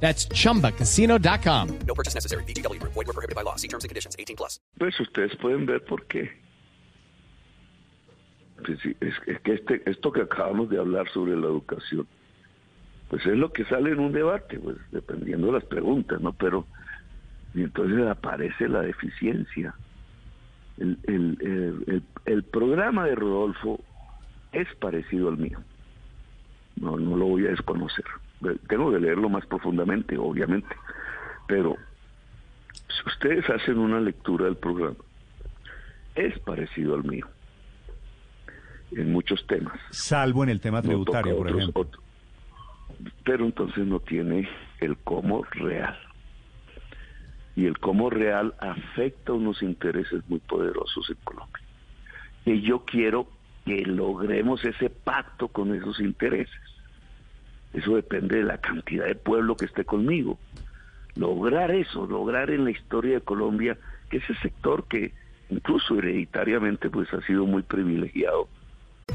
That's chumbacasino.com. No purchase necessary. BGW. Void were prohibited by law. See terms and conditions. 18 plus. Pues ustedes pueden ver por qué. Pues sí, es, es que este, esto que acabamos de hablar sobre la educación, pues es lo que sale en un debate, pues dependiendo de las preguntas, ¿no? Pero y entonces aparece la deficiencia. El, el, el, el, el programa de Rodolfo es parecido al mío. No, no lo voy a desconocer. Tengo que leerlo más profundamente, obviamente. Pero si ustedes hacen una lectura del programa, es parecido al mío en muchos temas. Salvo en el tema No tributario, por otros- ejemplo. Pero entonces no tiene el cómo real. Y el cómo real afecta unos intereses muy poderosos en Colombia. Y yo quiero que logremos ese pacto con esos intereses. Eso depende de la cantidad de pueblo que esté conmigo. Lograr eso, lograr en la historia de Colombia que ese sector que incluso hereditariamente pues ha sido muy privilegiado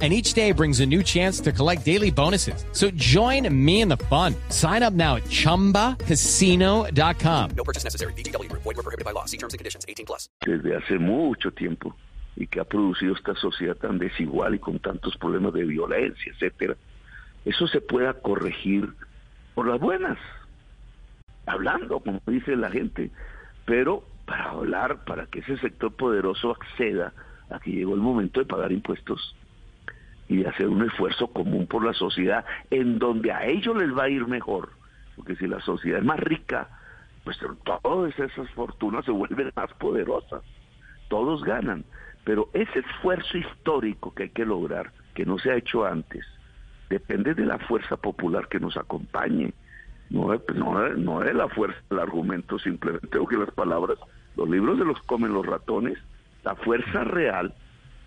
And each day brings a new chance to collect daily bonuses. So join me in the fun. Sign up now at chumbacasino.com. No purchase necessary. BGW. Void were prohibited by law. See terms and conditions. 18 plus. desde hace mucho tiempo y que ha producido esta sociedad tan desigual y con tantos problemas de violencia, etcétera, eso se pueda corregir por las buenas, hablando, como dice la gente, pero para hablar, para que ese sector poderoso acceda a que llegó el momento de pagar impuestos y de hacer un esfuerzo común por la sociedad en donde a ellos les va a ir mejor, porque si la sociedad es más rica, pues todas esas fortunas se vuelven más poderosas, todos ganan, pero ese esfuerzo histórico que hay que lograr, que no se ha hecho antes, depende de la fuerza popular que nos acompañe, no, es- no, no es la fuerza del argumento simplemente, o que las palabras, los libros se los comen los ratones, la fuerza real